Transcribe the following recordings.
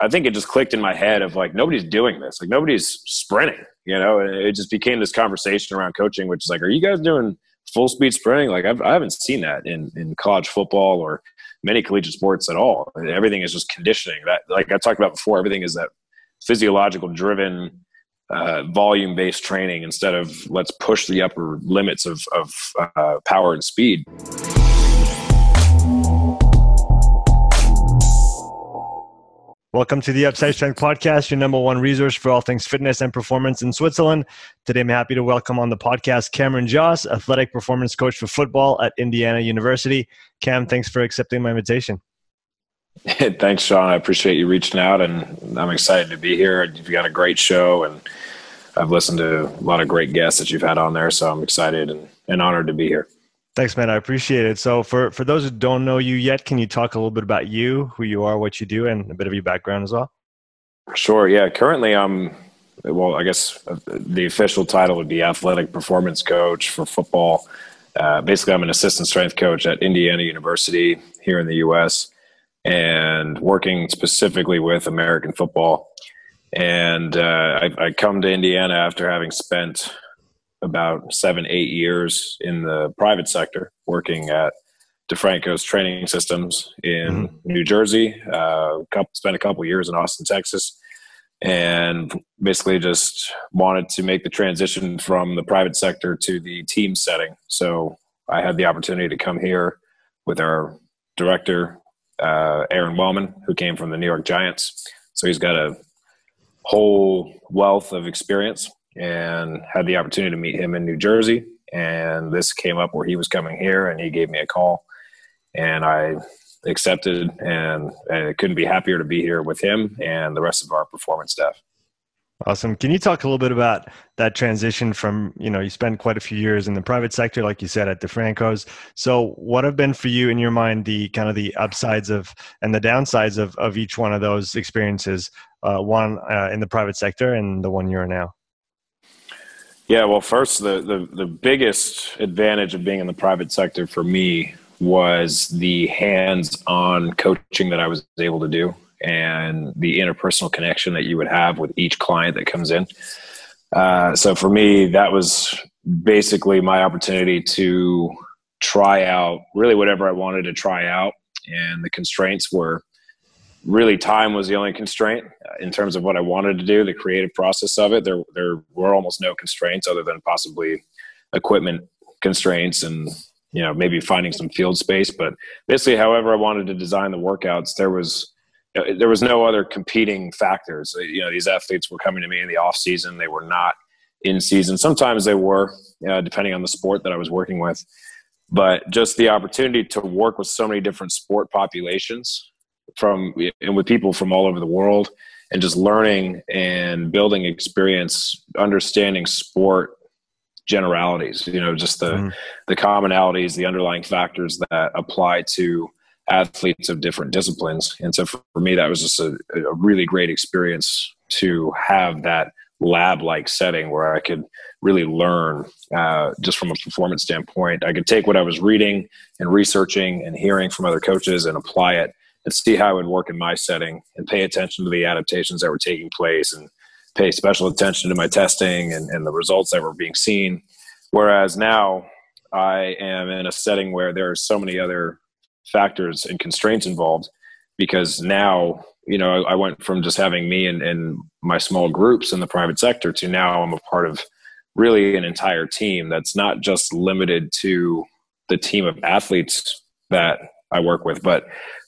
I think it just clicked in my head of like nobody's doing this, like nobody's sprinting, you know. And it just became this conversation around coaching, which is like, are you guys doing full speed sprinting? Like I've, I haven't seen that in in college football or many collegiate sports at all. Everything is just conditioning. That like I talked about before, everything is that physiological driven uh, volume based training instead of let's push the upper limits of, of uh, power and speed. Welcome to the Upside Strength Podcast, your number one resource for all things fitness and performance in Switzerland. Today, I'm happy to welcome on the podcast Cameron Josse, athletic performance coach for football at Indiana University. Cam, thanks for accepting my invitation. thanks, Sean. I appreciate you reaching out, and I'm excited to be here. You've got a great show, and I've listened to a lot of great guests that you've had on there, so I'm excited and, and honored to be here. Thanks, man. I appreciate it. So, for for those who don't know you yet, can you talk a little bit about you, who you are, what you do, and a bit of your background as well? Sure. Yeah. Currently, I'm well. I guess the official title would be athletic performance coach for football. Uh, basically, I'm an assistant strength coach at Indiana University here in the U.S. and working specifically with American football. And uh, I, I come to Indiana after having spent about seven, eight years in the private sector, working at DeFranco's training systems in mm-hmm. New Jersey. Uh, couple, spent a couple years in Austin, Texas, and basically just wanted to make the transition from the private sector to the team setting. So I had the opportunity to come here with our director, uh, Aaron Wellman, who came from the New York Giants. So he's got a whole wealth of experience and had the opportunity to meet him in New Jersey. And this came up where he was coming here, and he gave me a call, and I accepted, and, and I couldn't be happier to be here with him and the rest of our performance staff. Awesome. Can you talk a little bit about that transition from, you know, you spent quite a few years in the private sector, like you said, at DeFranco's. So what have been for you in your mind the kind of the upsides of and the downsides of, of each one of those experiences, uh, one uh, in the private sector and the one you're now? Yeah, well, first, the, the, the biggest advantage of being in the private sector for me was the hands on coaching that I was able to do and the interpersonal connection that you would have with each client that comes in. Uh, so for me, that was basically my opportunity to try out really whatever I wanted to try out. And the constraints were really time was the only constraint uh, in terms of what I wanted to do, the creative process of it. There, there were almost no constraints other than possibly equipment constraints and you know maybe finding some field space. But basically, however I wanted to design the workouts, there was there was no other competing factors. Uh, you know, these athletes were coming to me in the off season; they were not in season. Sometimes they were, uh, depending on the sport that I was working with. But just the opportunity to work with so many different sport populations from and with people from all over the world and just learning and building experience understanding sport generalities you know just the mm. the commonalities the underlying factors that apply to athletes of different disciplines and so for, me that was just a, a really great experience to have that lab like setting where i could really learn uh, just from a performance standpoint i could take what i was reading and researching and hearing from other coaches and apply it and see how it would work in my setting and pay attention to the adaptations that were taking place and pay special attention to my testing and, and the results that were being seen. Whereas now I am in a setting where there are so many other factors and constraints involved because now, you know, I, I went from just having me and, and my small groups in the private sector to now I'm a part of really an entire team that's not just limited to the team of athletes that I work with, but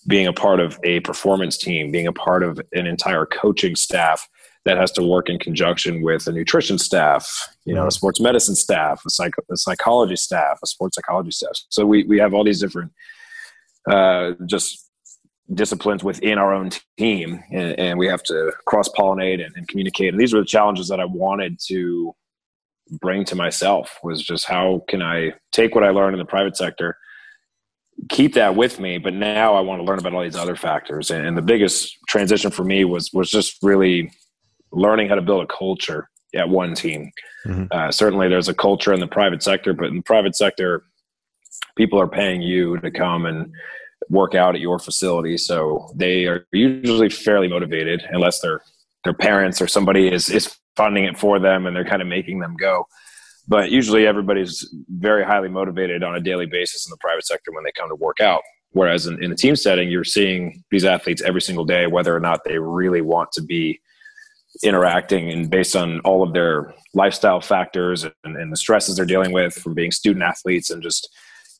being a part of a performance team, being a part of an entire coaching staff that has to work in conjunction with a nutrition staff, you know, a mm-hmm. sports medicine staff, a, psych- a psychology staff, a sports psychology staff. So we, we have all these different uh, just disciplines within our own team, and, and we have to cross pollinate and, and communicate. And these are the challenges that I wanted to bring to myself was just how can I take what I learned in the private sector – keep that with me but now i want to learn about all these other factors and, and, the biggest transition for me was was just really learning how to build a culture at one team mm-hmm. uh, certainly there's a culture in the private sector but in the private sector people are paying you to come and work out at your facility. So they are usually fairly motivated, unless their their parents or somebody is is funding it for them and they're kind of making them go. But usually everybody's very highly motivated on a daily basis in the private sector when they come to work out. Whereas in, in a team setting, you're seeing these athletes every single day, whether or not they really want to be interacting and based on all of their lifestyle factors and, and the stresses they're dealing with from being student athletes and just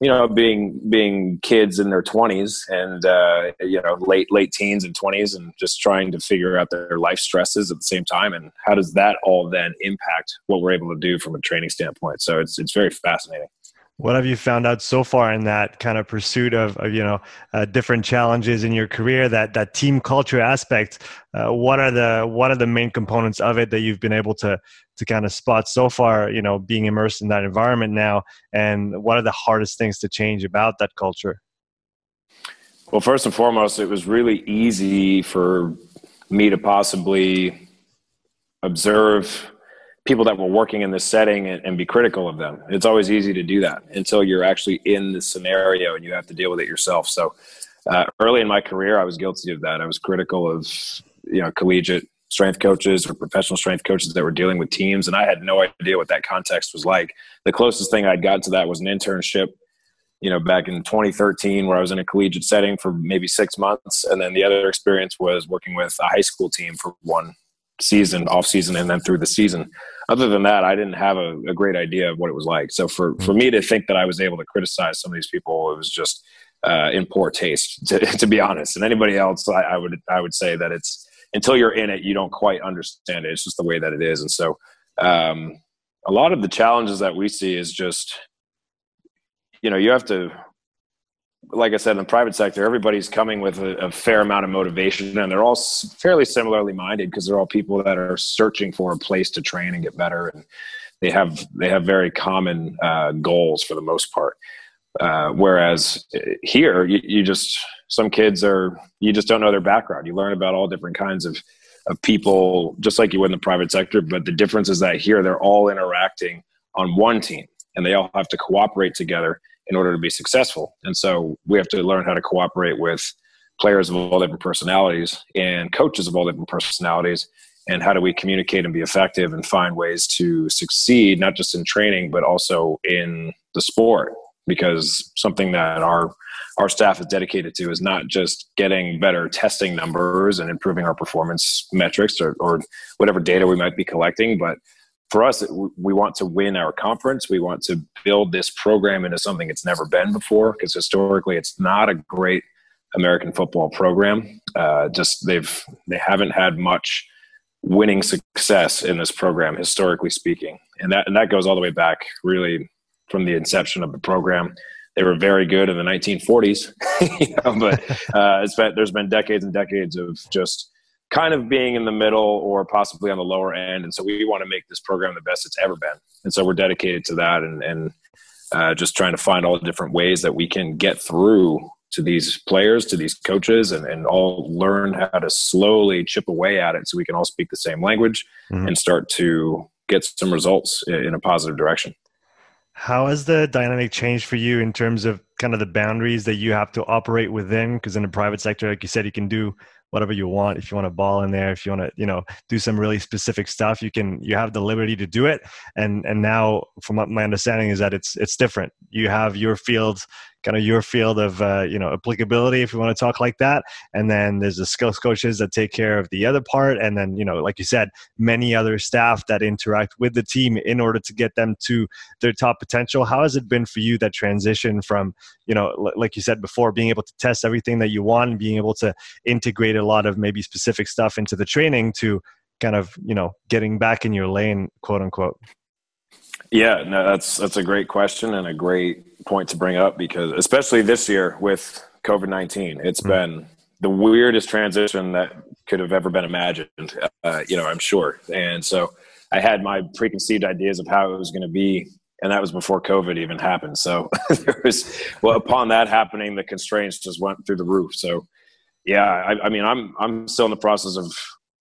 you know being being kids in their 20s and uh, you know late late teens and 20s and just trying to figure out their life stresses at the same time. And how does that all then impact what we're able to do from a training standpoint? So it's it's very fascinating what have you found out so far in that kind of pursuit of, of you know uh, different challenges in your career that that team culture aspect? Uh, what are the what are the main components of it that you've been able to to kind of spot so far you know being immersed in that environment now? And what are the hardest things to change about that culture? Well first and foremost it was really easy for me to possibly observe people that were working in this setting and, and, be critical of them. It's always easy to do that until you're actually in the scenario and you have to deal with it yourself. So uh, early in my career, I was guilty of that. I was critical of you know collegiate strength coaches or professional strength coaches that were dealing with teams, and I had no idea what that context was like. The closest thing I'd got to that was an internship. You know, back in 2013, where I was in a collegiate setting for maybe six months, and then the other experience was working with a high school team for one season, off season, and then through the season other than that, I didn't have a, a, great idea of what it was like. So for, for me to think that I was able to criticize some of these people, it was just uh, in poor taste, to, to, be honest. And anybody else, I, I, would I would say that it's until you're in it, you don't quite understand it. It's just the way that it is. And so um, a lot of the challenges that we see is just, you know, you have to like I said, in the private sector, everybody's coming with a, a fair amount of motivation, and they're all fairly similarly minded because they're all people that are searching for a place to train and get better, and they have they have very common uh, goals for the most part. Uh, whereas uh, here, you, you, just some kids are you just don't know their background. You learn about all different kinds of of people, just like you would in the private sector. But the difference is that here, they're all interacting on one team, and they all have to cooperate together in order to be successful. And so we have to learn how to cooperate with players of all different personalities and coaches of all different personalities. And how do we communicate and be effective and find ways to succeed, not just in training, but also in the sport? Because something that our our staff is dedicated to is not just getting better testing numbers and improving our performance metrics or, or whatever data we might be collecting, but for us, we want to win our conference. We want to build this program into something it's never been before because historically it's not a great American football program. Uh, just they've they haven't had much winning success in this program historically speaking, and that and that goes all the way back really from the inception of the program. They were very good in the 1940s, you know, but uh, been, there's been decades and decades of just kind of being in the middle or possibly on the lower end. And so we want to make this program the best it's ever been. And so we're dedicated to that and, and uh, just trying to find all the different ways that we can get through to these players, to these coaches, and, and all learn how to slowly chip away at it so we can all speak the same language mm-hmm. and start to get some results in a positive direction. How has the dynamic changed for you in terms of kind of the boundaries that you have to operate within? Because in the private sector, like you said, you can do whatever you want. If you want to ball in there if you want to you know do some really specific stuff you can you have the liberty to do it. And and now from my understanding is that it's it's different. You have your field kind of your field of uh, you know applicability if you want to talk like that. And then there's the skills coaches that take care of the other part. And then you know like you said many other staff that interact with the team in order to get them to their top potential. How has it been for you that transition from you know like you said before being able to test everything that you want and being able to integrate a lot of maybe specific stuff into the training to kind of you know getting back in your lane quote unquote? Yeah, no, that's that's a great question and a great point to bring up because especially this year with COVID nineteen, it's mm-hmm. been the weirdest transition that could have ever been imagined. Uh, you know, I'm sure, and so I had my preconceived ideas of how it was going to be, and that was before COVID even happened. So there was, well, upon that happening, the constraints just went through the roof. So yeah, I, I mean, I'm I'm still in the process of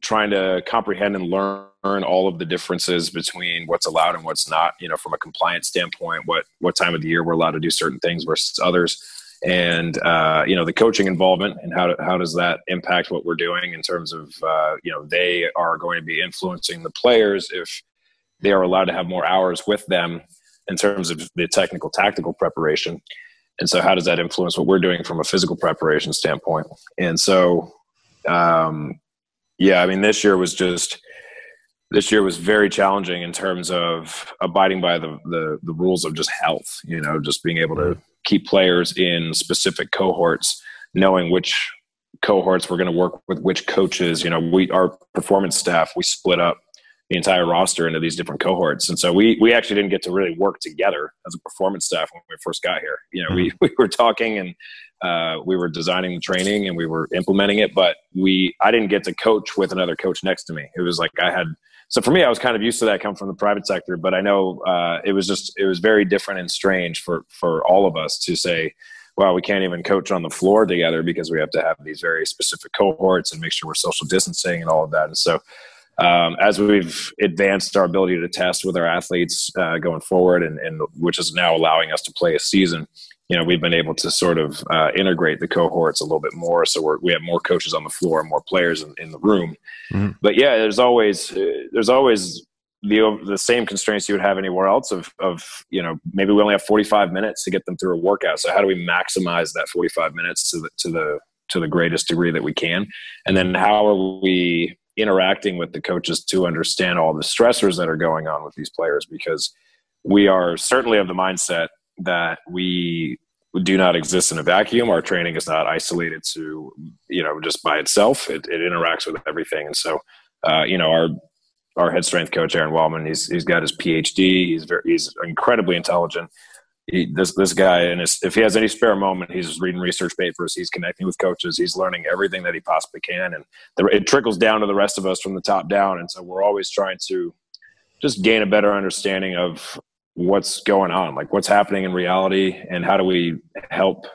trying to comprehend and learn all of the differences between what's allowed and what's not you know from a compliance standpoint what what time of the year we're allowed to do certain things versus others. And uh, you know the coaching involvement and how, how does that impact what we're doing in terms of uh, you know they are going to be influencing the players if they are allowed to have more hours with them in terms of the technical tactical preparation. And so how does that influence what we're doing from a physical preparation standpoint? And so um, yeah i mean this year was just this year was very challenging in terms of abiding by the, the, the rules of just health you know just being able to keep players in specific cohorts knowing which cohorts we're going to work with which coaches you know we our performance staff we split up the entire roster into these different cohorts. And so we we actually didn't get to really work together as a performance staff when we first got here. You know we, mm-hmm. we were talking and uh, we were designing the training and we were implementing it but we i didn't get to coach with another coach next to me it was like i had so for me, I was kind of used to that coming from the private sector, but I know uh, it was just it was very different and strange for for all of us to say, well, we can't even coach on the floor together because we have to have these very specific cohorts and make sure we're social distancing and all of that. And so, um, as we've advanced our ability to test with our athletes uh, going forward, and, and which is now allowing us to play a season, you know we've been able to sort of uh, integrate the cohorts a little bit more. So we're, we have more coaches on the floor and more players in, in the room. Mm-hmm. but yeah there's always uh, there's always the the same constraints you would have anywhere else of of you know maybe we only have 45 minutes to get them through a workout. So how do we maximize that 45 minutes to the to the to the greatest degree that we can? And then how are we interacting with the coaches to understand all the stressors that are going on with these players? Because we are certainly of the mindset that we do not exist in a vacuum. Our training is not isolated to, you know, just by itself. It, it interacts with everything. And so, uh, you know, our our head strength coach Aaron Wellman, he's he's got his PhD. He's very he's incredibly intelligent. He, this this guy, and if he has any spare moment, he's reading research papers. He's connecting with coaches. He's learning everything that he possibly can, and the, it trickles down to the rest of us from the top down. And so we're always trying to just gain a better understanding of what's going on, like what's happening in reality, and how do we help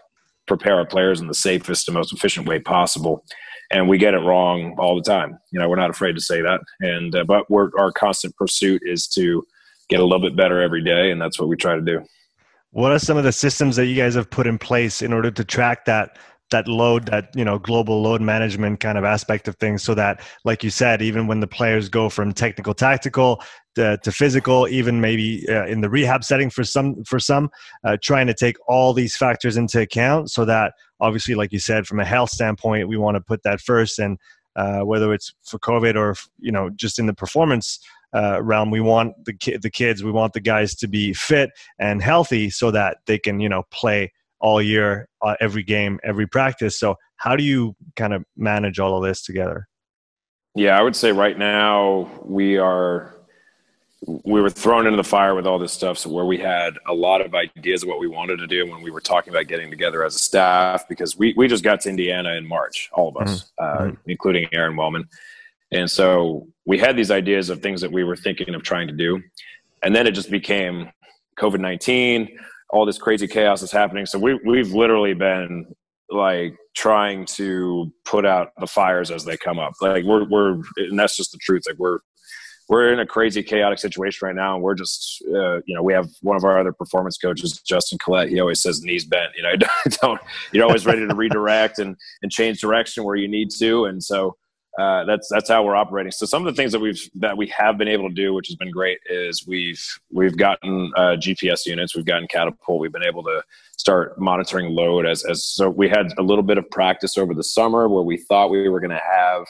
prepare our players in the safest and most efficient way possible. And we get it wrong all the time. You know, we're not afraid to say that. And uh, but we're, our constant pursuit is to get a little bit better every day, and that's what we try to do. What are some of the systems that you guys have put in place in order to track that that load that you know global load management kind of aspect of things so that like you said even when the players go from technical tactical to, to physical even maybe uh, in the rehab setting for some for some uh, trying to take all these factors into account so that obviously like you said from a health standpoint we want to put that first and uh, whether it's for covid or you know just in the performance uh, realm. We want the ki- the kids, we want the guys to be fit and healthy so that they can you know play all year, uh, every game, every practice. So how do you kind of manage all of this together? Yeah, I would say right now we are we were thrown into the fire with all this stuff so where we had a lot of ideas of what we wanted to do when we were talking about getting together as a staff because we, we just got to indiana in march all of us mm-hmm. uh, mm-hmm. including aaron wellman and so we had these ideas of things that we were thinking of trying to do and then it just became covid-19 all this crazy chaos is happening. So we we've literally been like trying to put out the fires as they come up. Like we're we're and that's just the truth. Like we're we're in a crazy chaotic situation right now. And we're just uh, you know we have one of our other performance coaches justin collette. He always says knees bent you know don't you're always ready to redirect and and change direction where you need to. And so uh, that's that's how we're operating. So some of the things that we've that we have been able to do, which has been great, is we've we've gotten uh, GPS units, we've gotten catapult, we've been able to start monitoring load as as so we had a little bit of practice over the summer where we thought we were going to have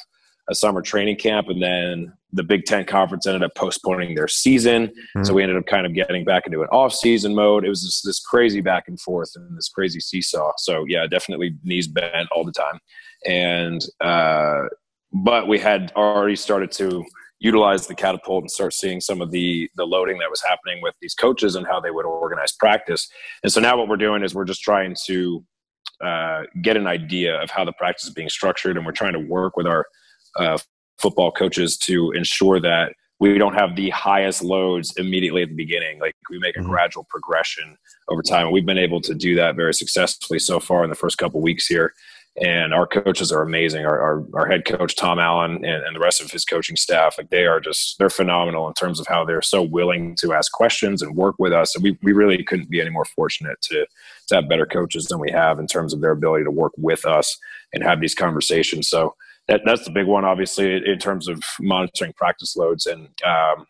a summer training camp, and then the Big Ten conference ended up postponing their season, mm-hmm. so we ended up kind of getting back into an off season mode. It was just this crazy back and forth and this crazy seesaw. So yeah, definitely knees bent all the time, and uh, but we had already started to utilize the catapult and start seeing some of the the loading that was happening with these coaches and how they would organize practice. And so now what we're doing is we're just trying to uh, get an idea of how the practice is being structured, and we're trying to work with our uh, football coaches to ensure that we don't have the highest loads immediately at the beginning. Like we make a mm-hmm. gradual progression over time. And we've been able to do that very successfully so far in the first couple weeks here and our coaches are amazing. Our, our, our head coach Tom Allen and, and, the rest of his coaching staff, like they are just they're phenomenal in terms of how they're so willing to ask questions and work with us. And we we really couldn't be any more fortunate to to have better coaches than we have in terms of their ability to work with us and have these conversations. So that that's the big one, obviously, in terms of monitoring practice loads. And um,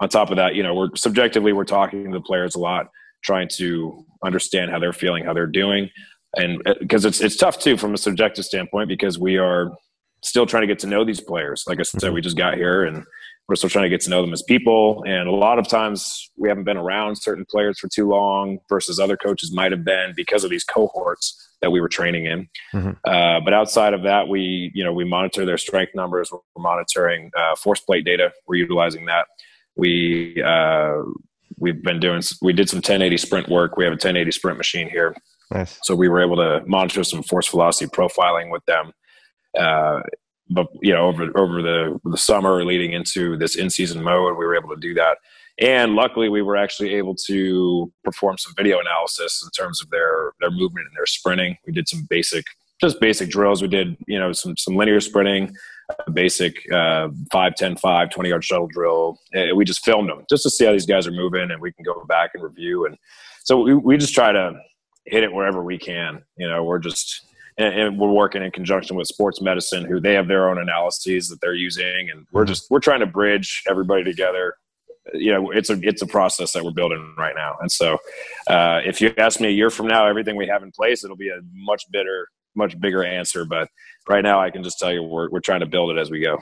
on top of that, you know, we're subjectively we're talking to the players a lot, trying to understand how they're feeling, how they're doing and because uh, it's it's tough too from a subjective standpoint because we are still trying to get to know these players. Like I said, we just got here and we're still trying to get to know them as people. And a lot of times we haven't been around certain players for too long versus other coaches might have been because of these cohorts that we were training in. Mm-hmm. Uh, but outside of that, we you know we monitor their strength numbers. We're monitoring uh, force plate data. We're utilizing that. We uh, we've been doing we did some 1080 sprint work. We have a 1080 sprint machine here Nice. So we were able to monitor some force velocity profiling with them. Uh, but you know, over over the the summer leading into this in season mode, we were able to do that. And luckily, we were actually able to perform some video analysis in terms of their their movement and their sprinting. We did some basic, just basic drills. We did you know some some linear sprinting, basic uh, 5, 10, 5, 20 yard shuttle drill. And we just filmed them just to see how these guys are moving, and we can go back and review. And so we, we just try to hit it wherever we can. You know, we're just and, we're working in conjunction with sports medicine, who they have their own analyses that they're using, and we're just we're trying to bridge everybody together. You know, it's a it's a process that we're building right now, and so uh, if you ask me a year from now, everything we have in place, it'll be a much better, much bigger answer. But right now, I can just tell you we're we're trying to build it as we go.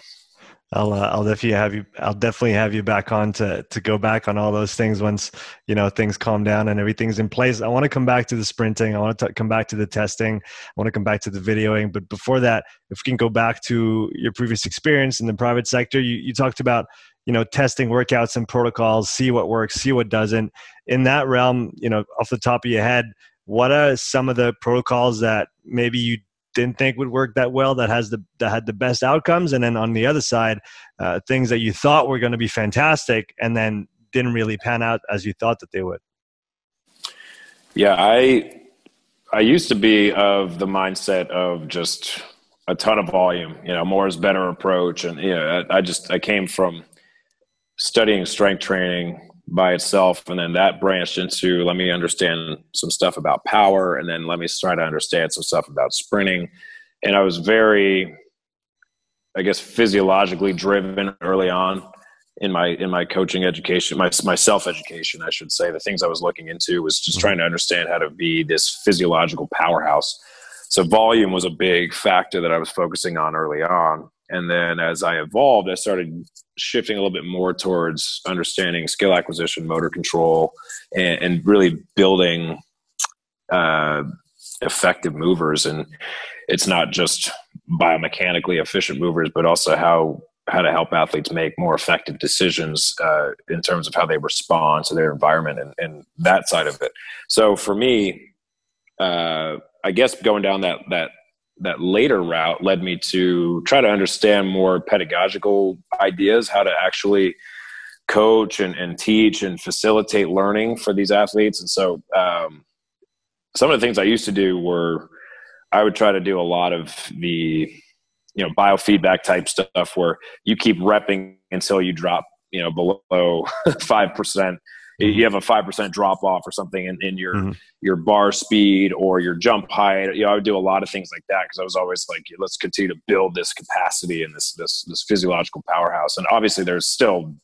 I'll uh, I'll definitely have you I'll definitely have you back on to to go back on all those things once you know things calm down and everything's in place. I want to come back to the sprinting. I want to come back to the testing. I want to come back to the videoing. But before that, if we can go back to your previous experience in the private sector, you you talked about you know testing workouts and protocols, see what works, see what doesn't. In that realm, you know, off the top of your head, what are some of the protocols that maybe you didn't think would work that well that has the that had the best outcomes? And then on the other side uh, things that you thought were going to be fantastic and then didn't really pan out as you thought that they would? Yeah i i used to be of the mindset of just a ton of volume you know more is better approach. And you know I, I just i came from studying strength training by itself and then that branched into let me understand some stuff about power and then let me try to understand some stuff about sprinting. And i was very i guess physiologically driven early on in my in my coaching education my, my self education i should say. The things i was looking into was just mm-hmm. trying to understand how to be this physiological powerhouse. So volume was a big factor that i was focusing on early on. And then as i evolved i started shifting a little bit more towards understanding skill acquisition motor control and, and really building uh, effective movers. And it's not just biomechanically efficient movers but also how how to help athletes make more effective decisions uh, in terms of how they respond to their environment and, and that side of it. So for me uh, i guess going down that that that later route led me to try to understand more pedagogical ideas, how to actually coach and, and teach and facilitate learning for these athletes. And so, um, some of the things I used to do were I would try to do a lot of the you know biofeedback type stuff where you keep repping until you drop you know below five percent mm-hmm. you have a five percent drop off or something in, in your mm-hmm. your bar speed or your jump height. You know, I would do a lot of things like that because I was always like, let's continue to build this capacity and this this this physiological powerhouse. And obviously, there's still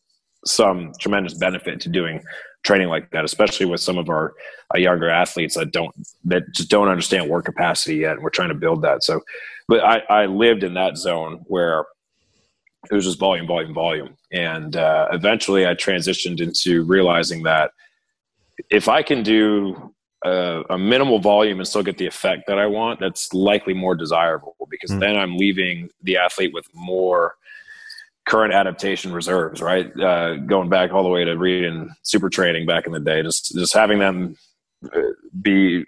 some tremendous benefit to doing training like that, especially with some of our, our younger athletes that don't that just don't understand work capacity yet. And we're trying to build that. So, but I, I lived in that zone where it was just volume, volume, volume. And uh, eventually I transitioned into realizing that if I can do a, a, minimal volume and still get the effect that I want, that's likely more desirable because mm. then I'm leaving the athlete with more current adaptation reserves, right? Uh, going back all the way to reading super training back in the day, just, just having them uh, be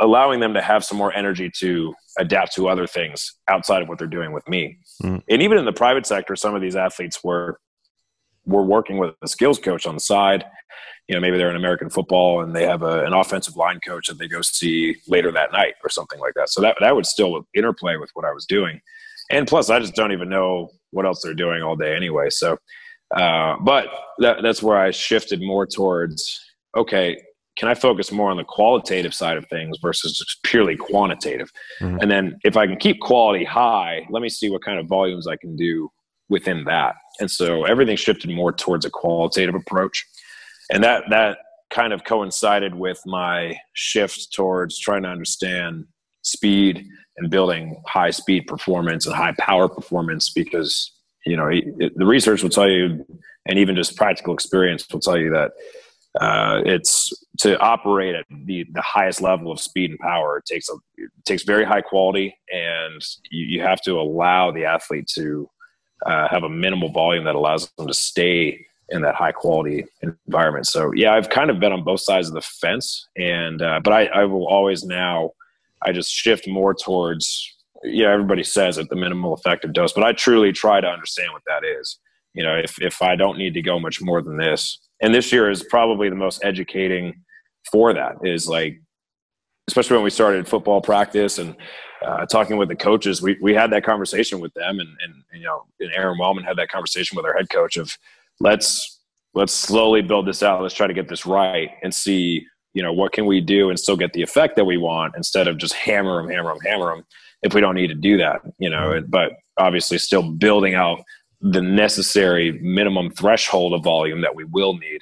allowing them to have some more energy to adapt to other things outside of what they're doing with me. Mm. And even in the private sector, some of these athletes were we're working with a skills coach on the side. You know, maybe they're in American football and they have a, an offensive line coach that they go see later that night or something like that. So that that would still interplay with what I was doing. And plus, I just don't even know what else they're doing all day anyway. So, uh, but that, that's where I shifted more towards okay, can I focus more on the qualitative side of things versus just purely quantitative? Mm-hmm. And then if I can keep quality high, let me see what kind of volumes I can do within that. And so everything shifted more towards a qualitative approach. And that that kind of coincided with my shift towards trying to understand speed and building high speed performance and high power performance because you know it, the research will tell you and even just practical experience will tell you that uh, it's to operate at the, the highest level of speed and power. It takes a, it takes very high quality, and you, you have to allow the athlete to uh, have a minimal volume that allows them to stay in that high quality environment. So yeah, I've kind of been on both sides of the fence, and uh, but I, I will always now I just shift more towards yeah. Everybody says at the minimal effective dose, but I truly try to understand what that is. You know, if if I don't need to go much more than this, and this year is probably the most educating for that is like especially when we started football practice and uh, talking with the coaches we, we had that conversation with them and, and you know and aaron wellman had that conversation with our head coach of let's let's slowly build this out. Let's try to get this right and see you know what can we do and still get the effect that we want instead of just hammer them hammer them hammer them if we don't need to do that you know? But obviously still building out the necessary minimum threshold of volume that we will need.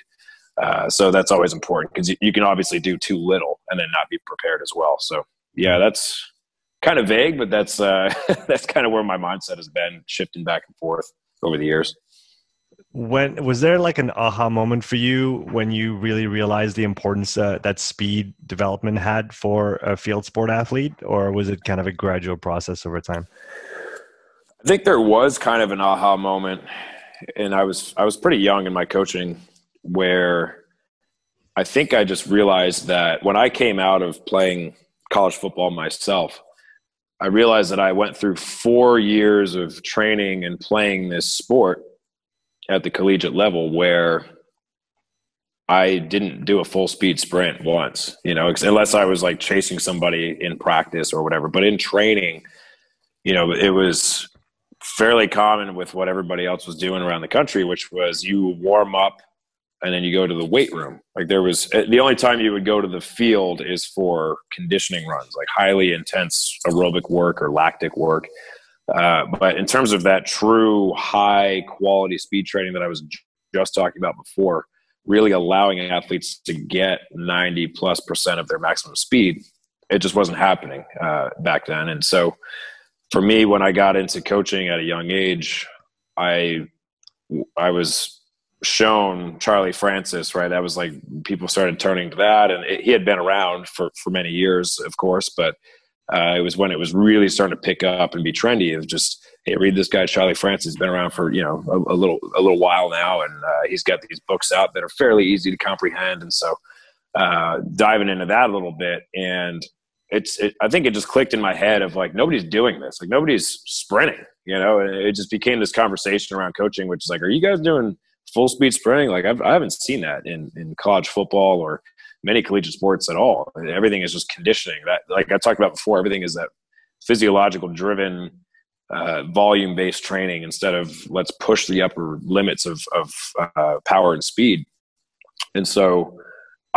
Uh, so that's always important because you, you, can obviously do too little and then not be prepared as well. So yeah, that's kind of vague, but that's uh, that's kind of where my mindset has been shifting back and forth over the years. When was there like an aha moment for you when you really realized the importance uh, that speed development had for a field sport athlete, or was it kind of a gradual process over time? I think there was kind of an aha moment, and I was I was pretty young in my coaching, where I think I just realized that when I came out of playing college football myself, I realized that I went through four years of training and playing this sport at the collegiate level where I didn't do a full speed sprint once, you know, unless I was like chasing somebody in practice or whatever. But in training, you know, it was fairly common with what everybody else was doing around the country, which was you warm up and then you go to the weight room. Like there was the only time you would go to the field is for conditioning runs, like highly intense aerobic work or lactic work. Uh, but in terms of that true high quality speed training that I was just talking about before, really allowing athletes to get 90 plus percent of their maximum speed, it just wasn't happening uh, back then. And so for me, when I got into coaching at a young age, I I was shown Charlie Francis, right? That was like people started turning to that, and it, he had been around for for many years, of course, but uh, it was when it was really starting to pick up and be trendy. Of just hey, read this guy Charlie Francis. He's been around for you know a, a little a little while now, and uh, he's got these books out that are fairly easy to comprehend, and so uh, diving into that a little bit and it's it, i think it just clicked in my head of like nobody's doing this. Like nobody's sprinting you know? It just became this conversation around coaching which is like are you guys doing full speed sprinting? Like I've, i have not seen that in, in college football or many collegiate sports at all. Everything is just conditioning. That like i talked about before everything is that physiological driven uh, volume based training instead of let's push the upper limits of, of uh, power and speed. And so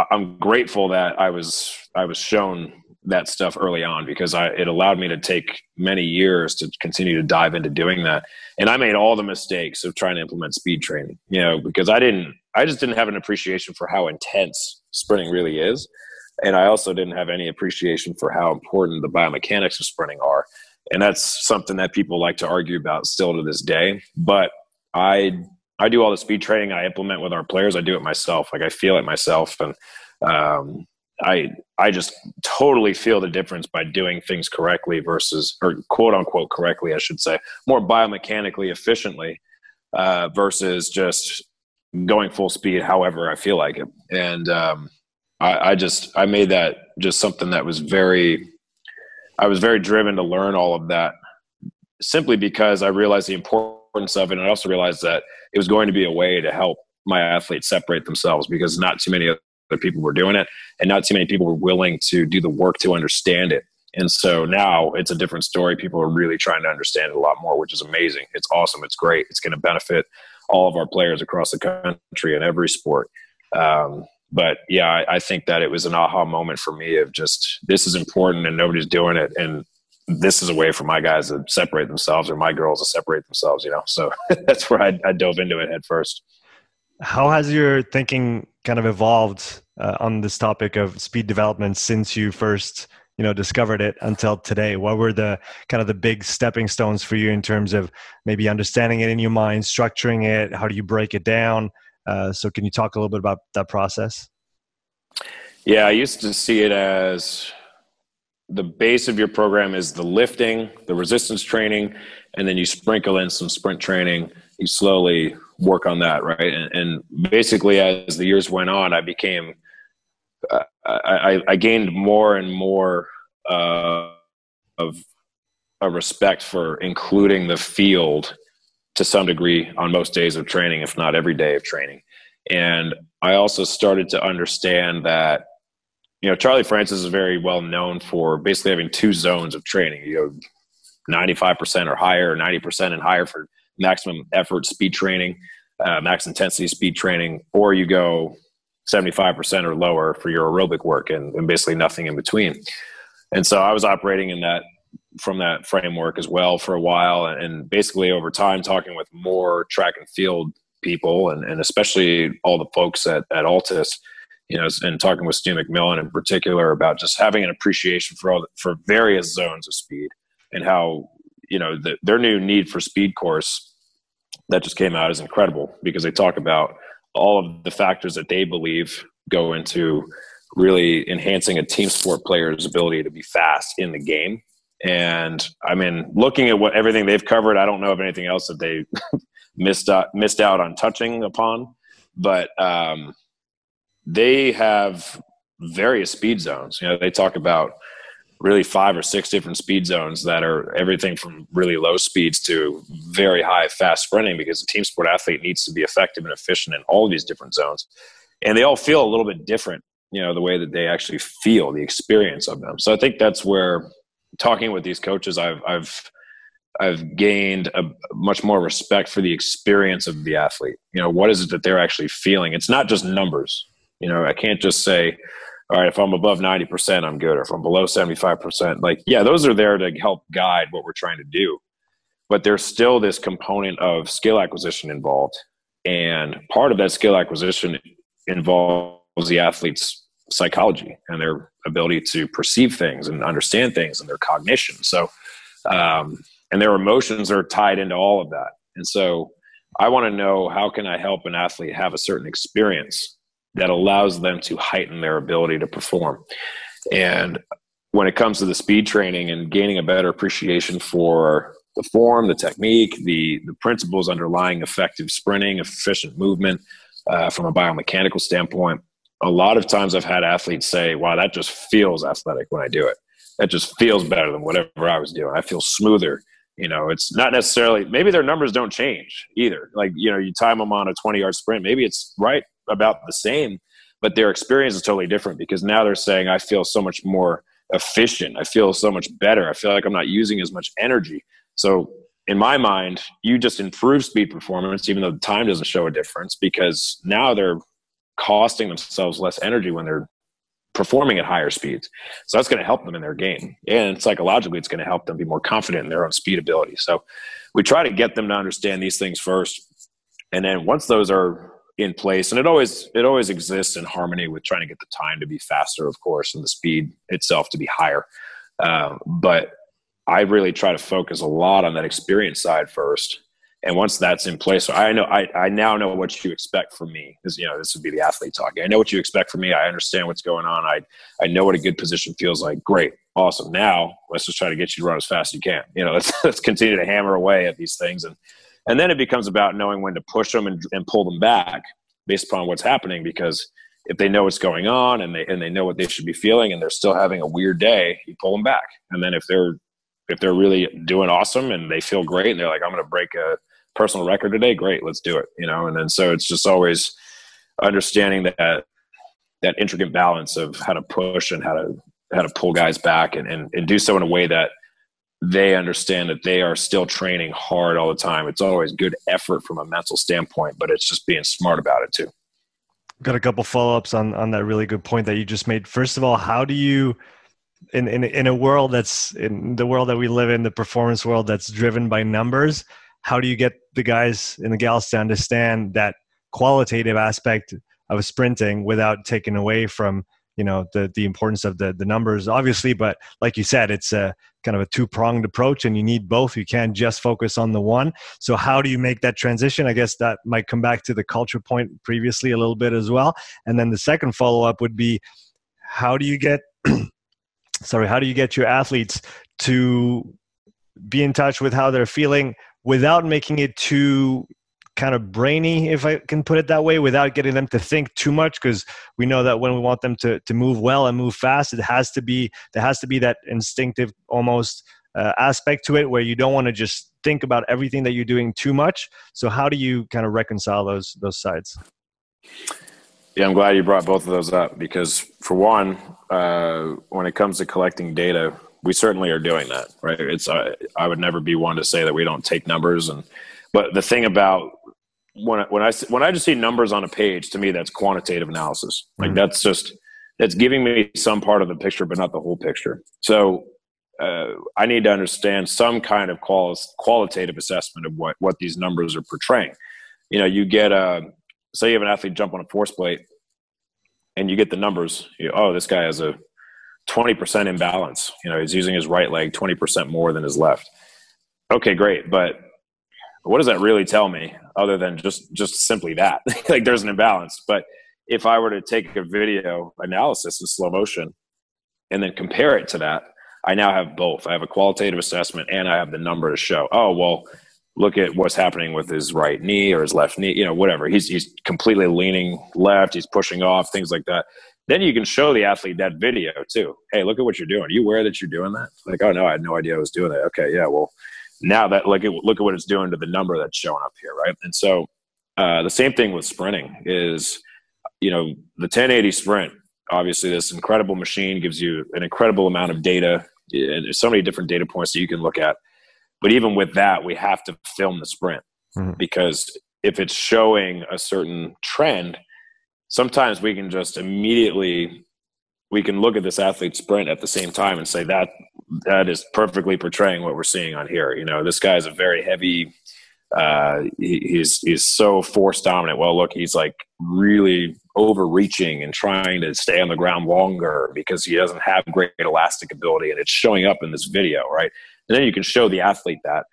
i'm grateful that i was i was shown that stuff early on because I, it allowed me to take many years to continue to dive into doing that. And I made all the mistakes of trying to implement speed training, you know, because I didn't, I just didn't have an appreciation for how intense sprinting really is. And I also didn't have any appreciation for how important the biomechanics of sprinting are. And that's something that people like to argue about still to this day. But I, I do all the speed training I implement with our players. I do it myself. Like I feel it myself. And, um, I I just totally feel the difference by doing things correctly versus or quote unquote correctly, I should say, more biomechanically efficiently uh, versus just going full speed however I feel like it. And um, I, I just I made that just something that was very I was very driven to learn all of that simply because I realized the importance of it. And I also realized that it was going to be a way to help my athletes separate themselves because not too many other people were doing it and not too many people were willing to do the work to understand it. And so now it's a different story. People are really trying to understand it a lot more, which is amazing. It's awesome. It's great. It's going to benefit all of our players across the country in every sport. Um, but yeah, I, I, think that it was an aha moment for me of just this is important and nobody's doing it, and this is a way for my guys to separate themselves or my girls to separate themselves. You know, so that's where I, I dove into it head first. How has your thinking kind of evolved uh, on this topic of speed development since you first you know discovered it until today what were the kind of the big stepping stones for you in terms of maybe understanding it in your mind structuring it how do you break it down uh, so can you talk a little bit about that process? Yeah, I used to see it as the base of your program is the lifting, the resistance training, and then you sprinkle in some sprint training. You slowly work on that, right? And, and basically, as the years went on, I became, uh, I, I, gained more and more uh, of a respect for including the field to some degree on most days of training, if not every day of training. And I also started to understand that, you know, Charlie Francis is very well known for basically having two zones of training. You know, 95% or higher, 90% and higher for maximum effort speed training, uh, max intensity speed training, or you go 75% or lower for your aerobic work and, and basically nothing in between. And so I was operating in that from that framework as well for a while and basically over time talking with more track and field people and, and especially all the folks at, at ALTIS you know and talking with stu mcmillan in particular about just having an appreciation for all the, for various zones of speed and how you know the, their new need for speed course that just came out is incredible because they talk about all of the factors that they believe go into really enhancing a team sport player's ability to be fast in the game and I mean, looking at what everything they've covered, I don't know of anything else that they missed out, missed out on touching upon. But um, they have various speed zones. You know, they talk about really five or six different speed zones that are everything from really low speeds to very high fast sprinting because a team sport athlete needs to be effective and efficient in all these different zones and they all feel a little bit different you know the way that they actually feel the experience of them so i think that's where talking with these coaches, I've I've I've gained a much more respect for the experience of the athlete. You know, what is it that they're actually feeling? It's not just numbers. You know, I can't just say, all right, if I'm above 90%, I'm good. Or if I'm below 75%, like, yeah, those are there to help guide what we're trying to do. But there's still this component of skill acquisition involved. And part of that skill acquisition involves the athlete's psychology and their ability to perceive things and understand things and their cognition. So, um, and their emotions are tied into all of that. And so, I want to know how can I help an athlete have a certain experience that allows them to heighten their ability to perform. And when it comes to the speed training and gaining a better appreciation for the form, the technique, the the principles underlying effective sprinting, efficient movement uh, from a biomechanical standpoint, a lot of times I've had athletes say, wow, that just feels athletic when I do it. That just feels better than whatever I was doing. I feel smoother. You know, it's not necessarily, maybe their numbers don't change either. Like, you know, you time them on a 20 yard sprint, maybe it's right about the same, but their experience is totally different because now they're saying, I feel so much more efficient. I feel so much better. I feel like I'm not using as much energy. So, in my mind, you just improve speed performance, even though the time doesn't show a difference, because now they're costing themselves less energy when they're performing at higher speeds. So that's going to help them in their game. And psychologically, it's going to help them be more confident in their own speed ability. So we try to get them to understand these things first. And then once those are in place, and it always it always exists in harmony with trying to get the time to be faster, of course, and the speed itself to be higher. Um, but I really try to focus a lot on that experience side first and once that's in place, so I know I, I now know what you expect from me. Is you know this would be the athlete talking. I know what you expect from me. I understand what's going on. I I know what a good position feels like. Great, awesome. Now let's just try to get you to run as fast as you can. You know, let's let's continue to hammer away at these things, and and then it becomes about knowing when to push them and, and pull them back based upon what's happening. Because if they know what's going on and they and they know what they should be feeling, and they're still having a weird day, you pull them back. And then if they're if they're really doing awesome and they feel great and they're like, I'm going to break a personal record today great let's do it you know and then so it's just always understanding that that intricate balance of how to push and how to how to pull guys back and, and, and do so in a way that they understand that they are still training hard all the time. It's always good effort from a mental standpoint, but it's just being smart about it too. Got a couple follow ups on on that really good point that you just made. First of all, how do you in, in in a world that's in the world that we live in, the performance world that's driven by numbers, how do you get the guys and the gals to understand that qualitative aspect of sprinting without taking away from you know the the importance of the the numbers obviously but like you said it's a kind of a two pronged approach and you need both. You can't just focus on the one. So how do you make that transition? I guess that might come back to the culture point previously a little bit as well. And then the second follow up would be how do you get sorry how do you get your athletes to be in touch with how they're feeling without making it too kind of brainy, if I can put it that way, without getting them to think too much. Because we know that when we want them to to move well and move fast, it has to be there has to be that instinctive almost uh, aspect to it where you don't want to just think about everything that you're doing too much. So how do you kind of reconcile those those sides? Yeah, I'm glad you brought both of those up because for one, uh, when it comes to collecting data, we certainly are doing that, right? It's uh, I would never be one to say that we don't take numbers and but the thing about when I, when I when I just see numbers on a page, to me that's quantitative analysis. Like mm-hmm. that's just that's giving me some part of the picture, but not the whole picture. So uh, I need to understand some kind of qual- qualitative assessment of what what these numbers are portraying. You know, you get a say you have an athlete jump on a force plate, and you get the numbers. You, oh, this guy has a twenty percent imbalance. You know, he's using his right leg twenty percent more than his left. Okay, great, but what does that really tell me other than just just simply that. Like there's an imbalance. But if i were to take a video analysis in slow motion and then compare it to that i now have both. I have a qualitative assessment and i have the number to show oh well look at what's happening with his right knee or his left knee you know whatever. He's he's completely leaning left. He's pushing off things like that. Then you can show the athlete that video too. Hey look at what you're doing. Are you aware that you're doing that? Like oh no i had no idea i was doing that. Okay yeah well now that look at look at what it's doing to the number that's showing up here, right? And so uh, the same thing with sprinting is, you know, the 1080 sprint. Obviously, this incredible machine gives you an incredible amount of data. And there's so many different data points that you can look at. But even with that, we have to film the sprint mm-hmm. because if it's showing a certain trend, sometimes we can just immediately we can look at this athlete sprint at the same time and say that that is perfectly portraying what we're seeing on here. You know, this guy is a very heavy. Uh, he, he's he's so force dominant. Well, look, he's like really overreaching and trying to stay on the ground longer because he doesn't have great elastic ability, and it's showing up in this video, right? And then you can show the athlete that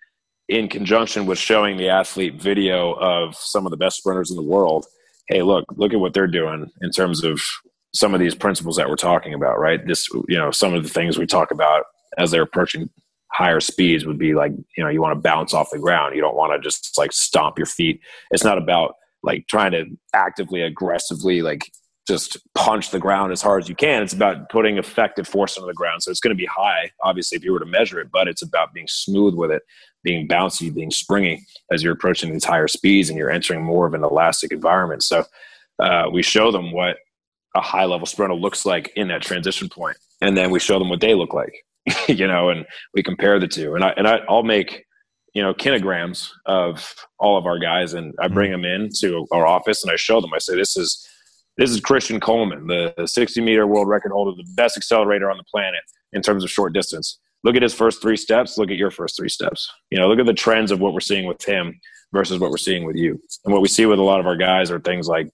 in conjunction with showing the athlete video of some of the best sprinters in the world. Hey, look, look at what they're doing in terms of some of these principles that we're talking about, right? This, you know, some of the things we talk about as they're approaching higher speeds would be like, you know, you want to bounce off the ground. You don't want to just like stomp your feet. It's not about like trying to actively, aggressively, like just punch the ground as hard as you can. It's about putting effective force into the ground. So it's going to be high, obviously, if you were to measure it, but it's about being smooth with it, being bouncy, being springy as you're approaching these higher speeds and you're entering more of an elastic environment. So uh, we show them what a high level sprinter looks like in that transition point, and then we show them what they look like, you know, and we compare the two. And I and I, I'll make you know kinograms of all of our guys, and I bring mm-hmm. them in to our office, and I show them. I say, "This is this is Christian Coleman, the, the 60 meter world record holder, the best accelerator on the planet in terms of short distance. Look at his first three steps. Look at your first three steps. You know, look at the trends of what we're seeing with him versus what we're seeing with you. And what we see with a lot of our guys are things like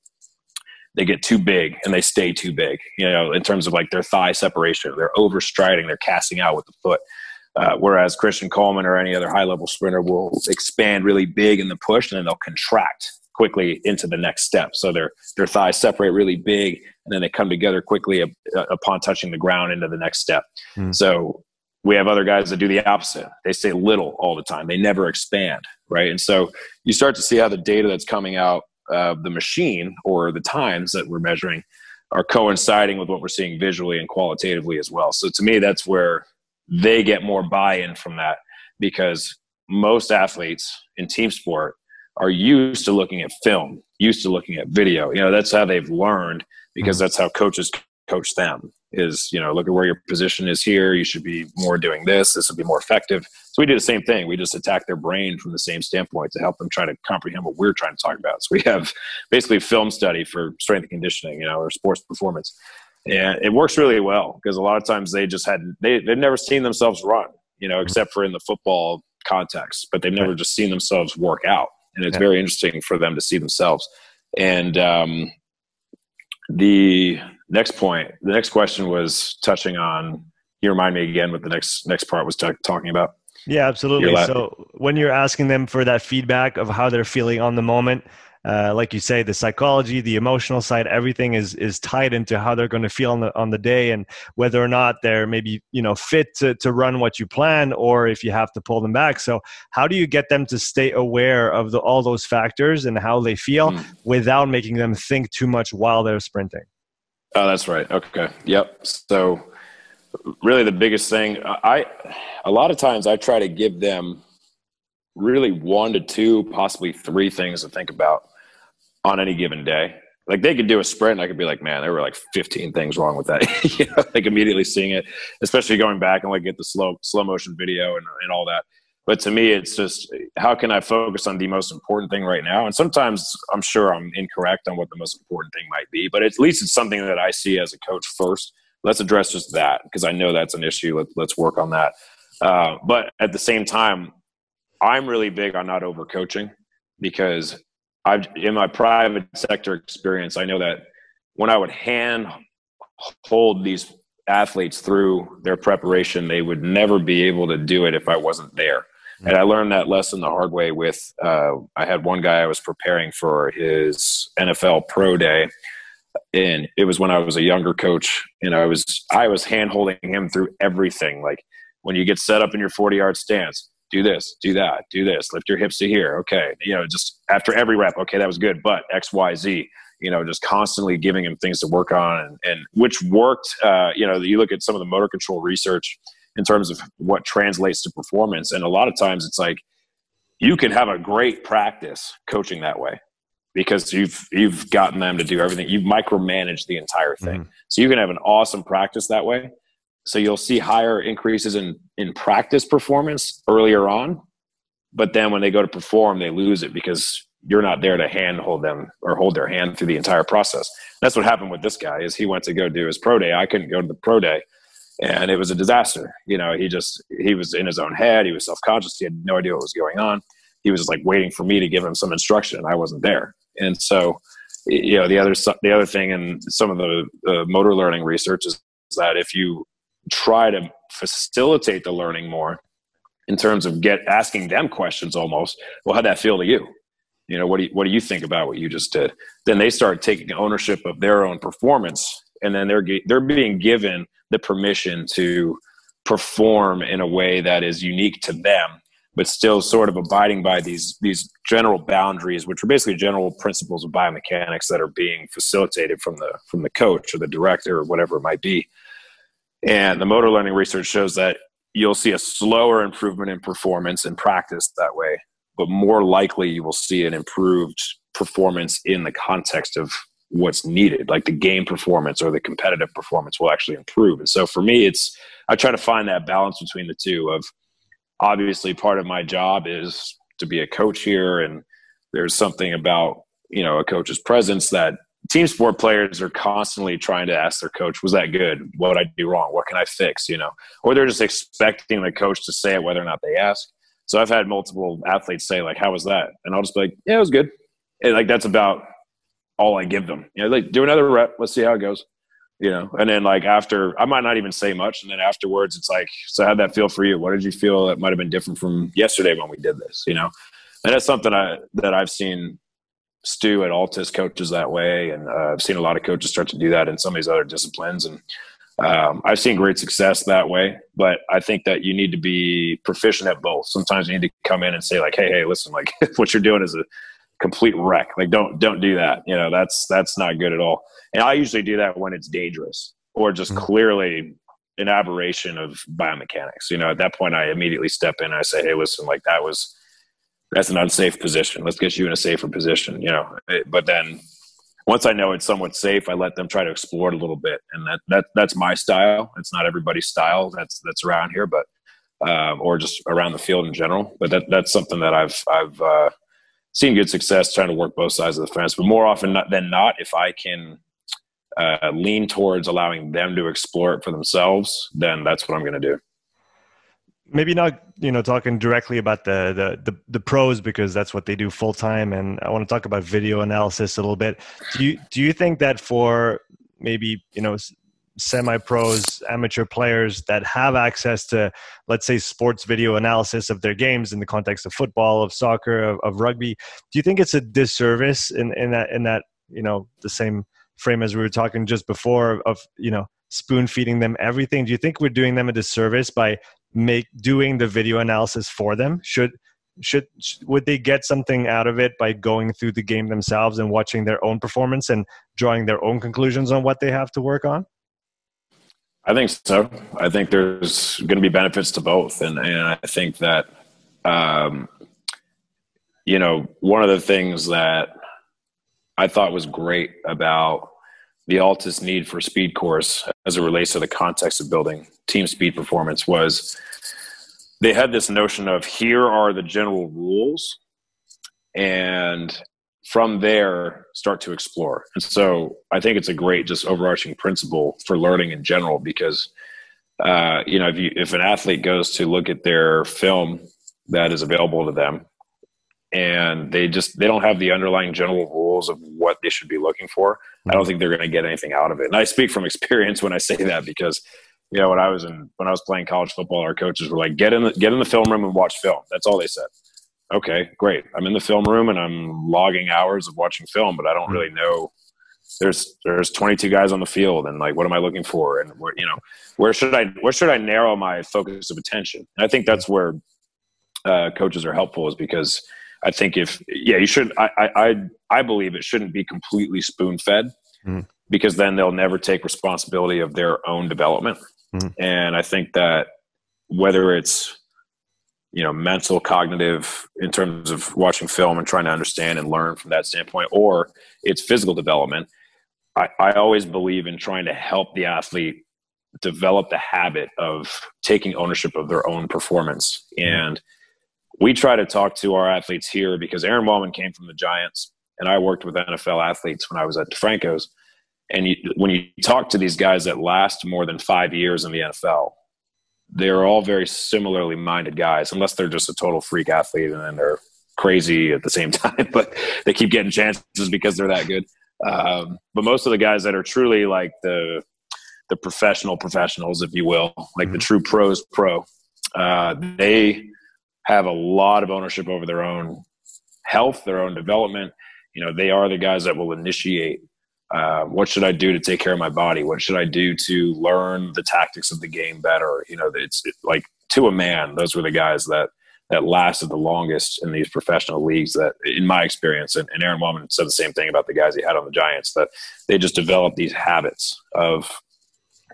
they get too big and they stay too big, you know, in terms of like their thigh separation. They're overstriding, they're casting out with the foot. Uh, whereas Christian Coleman or any other high level sprinter will expand really big in the push and then they'll contract quickly into the next step. So their their thighs separate really big and then they come together quickly upon touching the ground into the next step. Mm. So we have other guys that do the opposite. They stay little all the time. They never expand, right? And so you start to see how the data that's coming out uh, the machine or the times that we're measuring are coinciding with what we're seeing visually and qualitatively as well. So to me, that's where they get more buy-in from that because most athletes in team sport are used to looking at film, used to looking at video. You know, that's how they've learned because mm-hmm. that's how coaches coach them is, you know, look at where your position is here. You should be more doing this. This would be more effective. So we do the same thing. We just attack their brain from the same standpoint to help them try to comprehend what we're trying to talk about. So we have basically film study for strength and conditioning, you know, or sports performance. And it works really well because a lot of times they just had, they, they've never seen themselves run, you know, except for in the football context, but they've never just seen themselves work out. And it's very interesting for them to see themselves. And um, the next point, the next question was touching on. You remind me again what the next next part was t- talking about. Yeah, absolutely. So when you're asking them for that feedback of how they're feeling on the moment, uh, like you say, the psychology, the emotional side, everything is is tied into how they're going to feel on the on the day and whether or not they're maybe you know fit to to run what you plan or if you have to pull them back. So how do you get them to stay aware of the, all those factors and how they feel mm. without making them think too much while they're sprinting? Oh, that's right. Okay. Yep. So really the biggest thing I a lot of times I try to give them really one to two, possibly three things to think about on any given day. Like they could do a sprint, and I could be like, man, there were like 15 things wrong with that. you know, like immediately seeing it, especially going back and like get the slow slow motion video and, and all that. But to me, it's just how can I focus on the most important thing right now? And sometimes I'm sure I'm incorrect on what the most important thing might be, but at least it's something that I see as a coach first. Let's address just that because I know that's an issue. Let, let's work on that. Uh, but at the same time, I'm really big on not overcoaching because I've in my private sector experience, I know that when I would hand hold these athletes through their preparation, they would never be able to do it if I wasn't there. Mm-hmm. And I learned that lesson the hard way with uh, I had one guy I was preparing for his NFL pro day and it was when I was a younger coach and I was I was hand holding him through everything like when you get set up in your 40 yard stance do this, do that, do this, lift your hips to here. Okay. You know, just after every rep, okay, that was good, but X, Y, Z, you know, just constantly giving him things to work on and, and which worked. Uh, you know, you look at some of the motor control research in terms of what translates to performance. And a lot of times it's like you can have a great practice coaching that way because you've you've gotten them to do everything. You've micromanaged the entire thing. Mm-hmm. So you can have an awesome practice that way so you'll see higher increases in in practice performance earlier on, but then when they go to perform, they lose it because you're not there to hand hold them or hold their hand through the entire process. That's what happened with this guy. Is he went to go do his pro day. I couldn't go to the pro day, and it was a disaster. You know, he just he was in his own head. He was self conscious. He had no idea what was going on. He was like waiting for me to give him some instruction. I wasn't there, and so you know the other the other thing in some of the, the motor learning research is that if you try to facilitate the learning more in terms of get asking them questions almost well how'd that feel to you you know what do you, what do you think about what you just did then they start taking ownership of their own performance and then they're they're being given the permission to perform in a way that is unique to them but still sort of abiding by these these general boundaries which are basically general principles of biomechanics that are being facilitated from the from the coach or the director or whatever it might be. And the motor learning research shows that you'll see a slower improvement in performance in practice that way, but more likely you will see an improved performance in the context of what's needed like the game performance or the competitive performance will actually improve and so for me it's i try to find that balance between the two of obviously part of my job is to be a coach here and there's something about you know a coach's presence that team sport players are constantly trying to ask their coach, was that good? What did I do wrong? What can I fix? You know, or they're just expecting the coach to say it whether or not they ask. So I've had multiple athletes say like, how was that? And I'll just be like, yeah, it was good. And like, that's about all I give them. You know, like do another rep. Let's see how it goes. You know, and then like after, I might not even say much. And then afterwards, it's like, so how'd that feel for you? What did you feel that might have been different from yesterday when we did this? You know, and that's something I, that I've seen Stu at ALTIS coaches that way, and uh, I've seen a lot of coaches start to do that in some of these other disciplines, and um, I've seen great success that way. But I think that you need to be proficient at both. Sometimes you need to come in and say like, "Hey, hey, listen, like what you're doing is a complete wreck. Like, don't don't do that. You know, that's that's not good at all." And I usually do that when it's dangerous or just mm-hmm. clearly an aberration of biomechanics. You know, at that point, I immediately step in and I say, "Hey, listen, like that was that's an unsafe position. Let's get you in a safer position." You know, but then once I know it's somewhat safe, I let them try to explore it a little bit, and that that that's my style. It's not everybody's style that's that's around here, but um, or just around the field in general. But that that's something that I've I've uh, seen good success trying to work both sides of the fence. But more often than not, if I can uh, lean towards allowing them to explore it for themselves, then that's what I'm going to do. Maybe not, you know, talking directly about the, the the the, pros because that's what they do full time, and I want to talk about video analysis a little bit. Do you do you think that for maybe you know semi pros, amateur players that have access to, let's say, sports video analysis of their games in the context of football, of soccer, of, of, rugby. Do you think it's a disservice in, in that in that you know the same frame as we were talking just before of you know spoon feeding them everything? Do you think we're doing them a disservice by make doing the video analysis for them? Should should would they get something out of it by going through the game themselves and watching their own performance and drawing their own conclusions on what they have to work on i think so. I think there's going to be benefits to both and and i think that um you know one of the things that I thought was great about the ALTIS need for speed course as it relates to the context of building team speed performance was they had this notion of here are the general rules and from there start to explore. And so i think it's a great just overarching principle for learning in general because uh, you know if you if an athlete goes to look at their film that is available to them and they just they don't have the underlying general rules of what they should be looking for i don't think they're going to get anything out of it. And i speak from experience when i say that because you know when i was in when i was playing college football our coaches were like get in the get in the film room and watch film. That's all they said okay great i'm in the film room and i'm logging hours of watching film but i don't really know there's there's 22 guys on the field and like what am i looking for and where you know where should i where should i narrow my focus of attention and i think that's where uh, coaches are helpful is because I think if yeah, you should. I I I believe it shouldn't be completely spoon fed mm-hmm. because then they'll never take responsibility of their own development. Mm-hmm. And I think that whether it's you know mental cognitive in terms of watching film and trying to understand and learn from that standpoint or it's physical development I, I always believe in trying to help the athlete develop the habit of taking ownership of their own performance and we try to talk to our athletes here because Aaron Wellman came from the Giants, and I worked with NFL athletes when I was at DeFranco's. And you, when you talk to these guys that last more than five years in the NFL, they're all very similarly minded guys, unless they're just a total freak athlete and then they're crazy at the same time, but they keep getting chances because they're that good. Um, but most of the guys that are truly like the the professional professionals, if you will, like the mm-hmm. true pros pro, uh, they have a lot of ownership over their own health, their own development. You know, they are the guys that will initiate. Uh, what should I do to take care of my body? What should I do to learn the tactics of the game better? You know, it's it, like to a man, those were the guys that that lasted the longest in these professional leagues. That, in my experience, and, and Aaron Wellman said the same thing about the guys he had on the Giants. That they just developed these habits of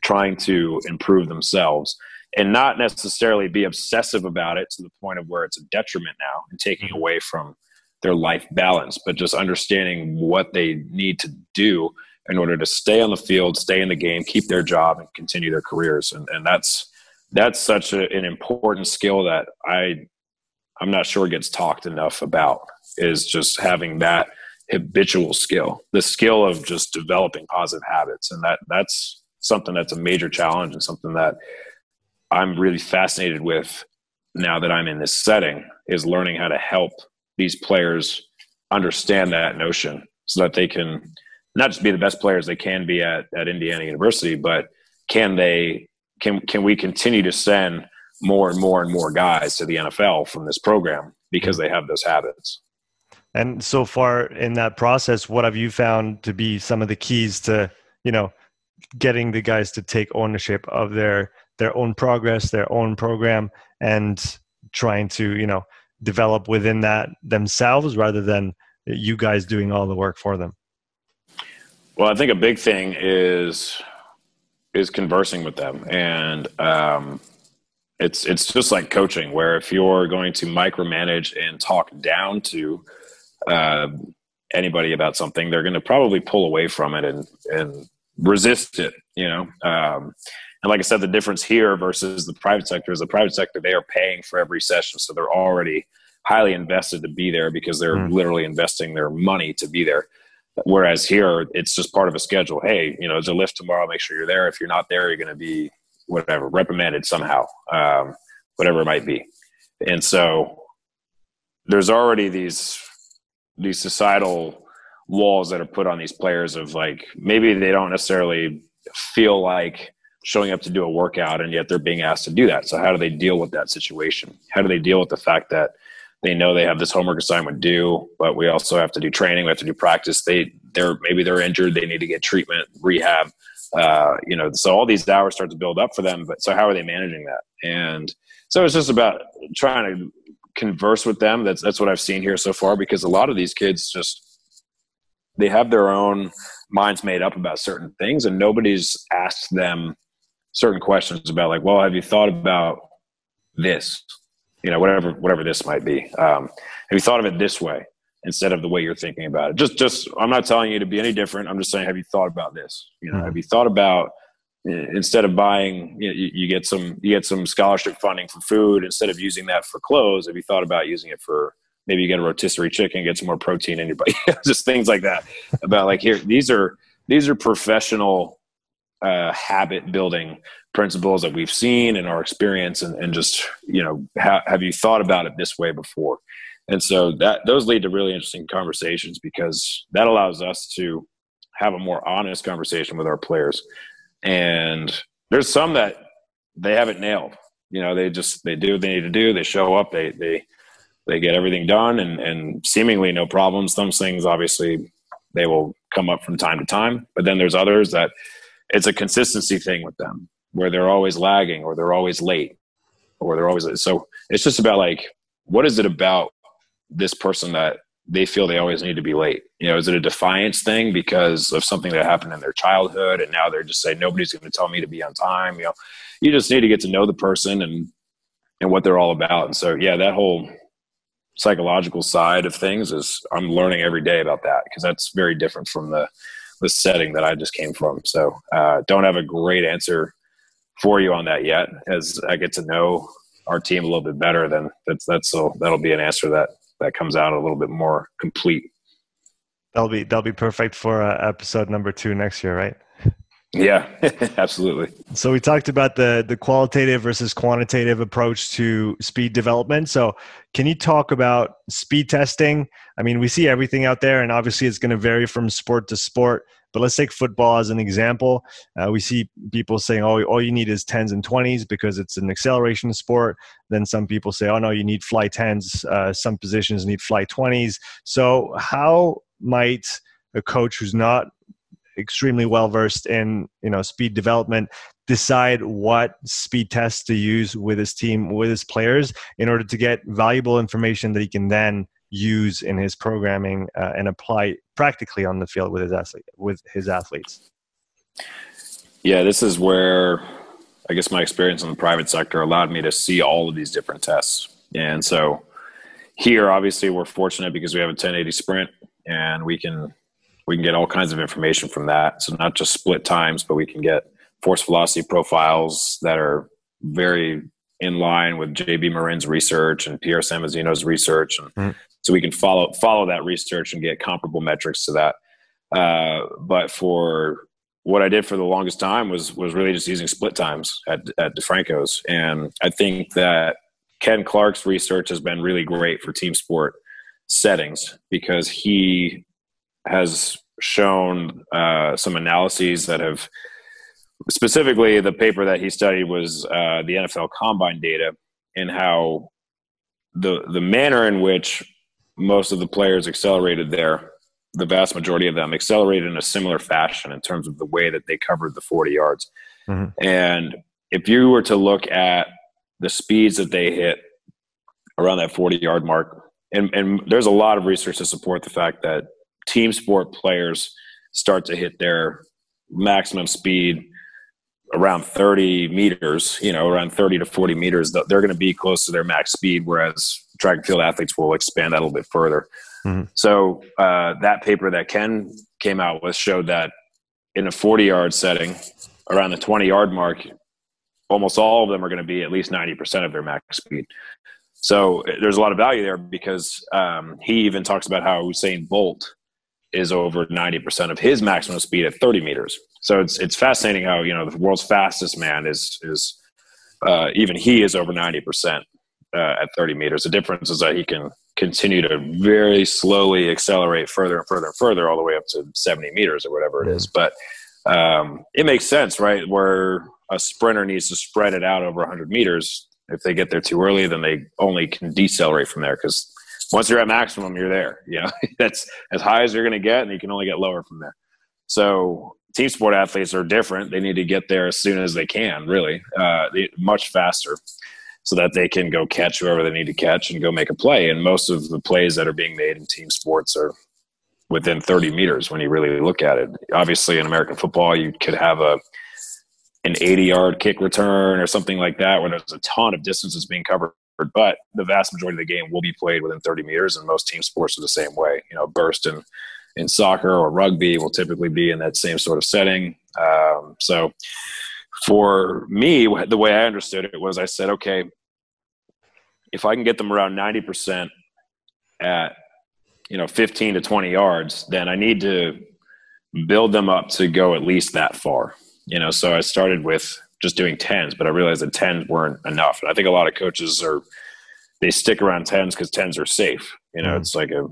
trying to improve themselves and not necessarily be obsessive about it to the point of where it's a detriment now and taking mm-hmm. away from their life balance, but just understanding what they need to do in order to stay on the field, stay in the game, keep their job, and continue their careers. And, and that's that's such a, an important skill that I I'm not sure gets talked enough about. Is just having that habitual skill, the skill of just developing positive habits, and that that's something that's a major challenge and something that I'm really fascinated with now that I'm in this setting is learning how to help these players understand that notion so that they can not just be the best players they can be at, at Indiana University, but can they can can we continue to send more and more and more guys to the NFL from this program because they have those habits. And so far in that process, what have you found to be some of the keys to, you know, getting the guys to take ownership of their their own progress, their own program, and trying to you know develop within that themselves rather than you guys doing all the work for them. Well, I think a big thing is is conversing with them, and um, it's it's just like coaching, where if you're going to micromanage and talk down to uh, anybody about something, they're going to probably pull away from it and and resist it. You know, um, and like I said, the difference here versus the private sector is the private sector they are paying for every session, so they're already highly invested to be there because they're mm. literally investing their money to be there. Whereas here, it's just part of a schedule. Hey, you know, there's a lift tomorrow. Make sure you're there. If you're not there, you're going to be whatever reprimanded somehow, um, whatever it might be. And so there's already these these societal walls that are put on these players of like maybe they don't necessarily feel like showing up to do a workout and yet they're being asked to do that. So how do they deal with that situation? How do they deal with the fact that they know they have this homework assignment due, but we also have to do training. We have to do practice. They they're maybe they're injured. They need to get treatment, rehab. Uh, you know, so all these hours start to build up for them. But so how are they managing that? And so it's just about trying to converse with them. That's that's what I've seen here so far. Because a lot of these kids just they have their own minds made up about certain things, and nobody's asked them certain questions about like, well, have you thought about this? you know whatever whatever this might be. Um, have you thought of it this way instead of the way you're thinking about it? Just just i'm not telling you to be any different. I'm just saying have you thought about this? You know mm-hmm. have you thought about instead of buying you, know, you, you, get some you get some scholarship funding for food instead of using that for clothes have you thought about using it for maybe you get a rotisserie chicken get some more protein in your body? Just things like that about like here these are these are professional uh, habit building principles that we've seen in our experience and, and just you know ha- have you thought about it this way before? And so that those lead to really interesting conversations because that allows us to have a more honest conversation with our players. And there's some that they haven't nailed you know they just they do what they need to do they show up they they they get everything done and and seemingly no problems. Some things obviously they will come up from time to time but then there's others that it's a consistency thing with them where they're always lagging or they're always late or they're always so it's just about like what is it about this person that they feel they always need to be late? You know is it a defiance thing because of something that happened in their childhood and now they're just saying nobody's going to tell me to be on time you know? You just need to get to know the person and and what they're all about. And so yeah that whole psychological side of things is i'm learning every day about that because that's very different from the the setting that i just came from so uh, don't have a great answer for you on that yet. As I get to know our team a little bit better, then that's that's so that'll be an answer that that comes out a little bit more complete. That'll be that'll be perfect for uh, episode number two next year, right? Yeah, absolutely. So we talked about the the qualitative versus quantitative approach to speed development. So can you talk about speed testing? I mean, we see everything out there, and obviously it's going to vary from sport to sport. But let's take football as an example. Uh, we see people saying, "Oh, all you need is tens and twenties because it's an acceleration sport." Then some people say, "Oh no, you need fly tens. Uh, some positions need fly twenties. So how might a coach who's not extremely well versed in you know speed development decide what speed tests to use with his team with his players in order to get valuable information that he can then use in his programming uh, and apply practically on the field with his athlete, with his athletes. Yeah, this is where I guess my experience in the private sector allowed me to see all of these different tests. And so here, obviously, we're fortunate because we have a 1080 sprint and we can we can get all kinds of information from that. So not just split times, but we can get force velocity profiles that are very in line with JB Morin's research and Pierre Samozino's research, and mm so we can follow follow that research and get comparable metrics to that. Uh, but for what I did for the longest time was was really just using split times at at DeFranco's, and I think that Ken Clark's research has been really great for team sport settings because he has shown uh, some analyses that have specifically the paper that he studied was uh, the NFL combine data and how the the manner in which most of the players accelerated there the vast majority of them accelerated in a similar fashion in terms of the way that they covered the 40 yards mm-hmm. and if you were to look at the speeds that they hit around that 40 yard mark and, and there's a lot of research to support the fact that team sport players start to hit their maximum speed around 30 meters, you know, around 30 to 40 meters, they're going to be close to their max speed, whereas track and field athletes will expand that a little bit further. Mm-hmm. So uh, that paper that Ken came out with showed that in a 40 yard setting, around the 20 yard mark, almost all of them are going to be at least 90% of their max speed. So there's a lot of value there because um, he even talks about how Usain Bolt is over 90% of his maximum speed at 30 meters. So it's it's fascinating how you know the world's fastest man is is uh, even he is over 90% uh, at 30 meters. The difference is that he can continue to very slowly accelerate further and further and further all the way up to 70 meters or whatever it is. But um, it makes sense, right? Where a sprinter needs to spread it out over 100 meters. If they get there too early, then they only can decelerate from there because once you're at maximum, you're there. You know, that's as high as you're going to get, and you can only get lower from there. So team sport athletes are different. They need to get there as soon as they can, really, uh, much faster, so that they can go catch whoever they need to catch and go make a play. And most of the plays that are being made in team sports are within 30 meters when you really look at it. Obviously, in American football, you could have a an 80 yard kick return or something like that where there's a ton of distances being covered but the vast majority of the game will be played within 30 meters and most team sports are the same way you know burst and in soccer or rugby will typically be in that same sort of setting. Um, so for me, the way I understood it was I said, okay, if I can get them around 90% at, you know, 15 to 20 yards, then I need to build them up to go at least that far. You know, so I started with just doing tens, but I realized that tens weren't enough. And I think a lot of coaches are, they stick around tens because tens are safe. You know, mm. it's like a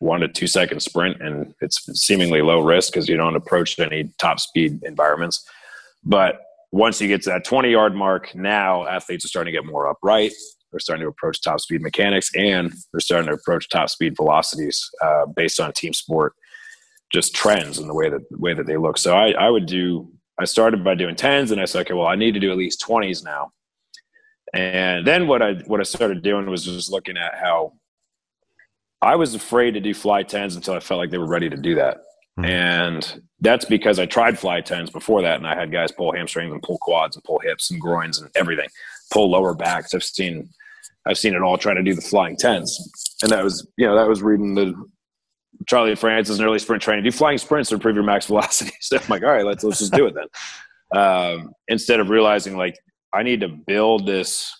one to two second sprint, and it's seemingly low risk because you don't approach any top speed environments. But once you get to that 20 yard mark, now athletes are starting to get more upright. They're starting to approach top speed mechanics, and they're starting to approach top speed velocities uh, based on team sport, just trends and the way that the way that they look. So I, I would do. I started by doing tens, and I said, okay, well, I need to do at least 20s now. And then what I what I started doing was just looking at how I was afraid to do fly tens until I felt like they were ready to do that. Mm-hmm. And that's because I tried fly tens before that, and I had guys pull hamstrings and pull quads and pull hips and groins and everything, pull lower backs. I've seen, I've seen it all trying to do the flying tens, and that was, you know, that was reading the Charlie Francis and early sprint training. Do flying sprints to improve your max velocity. So I'm like, all right, let's let's just do it then. Um, instead of realizing like I need to build this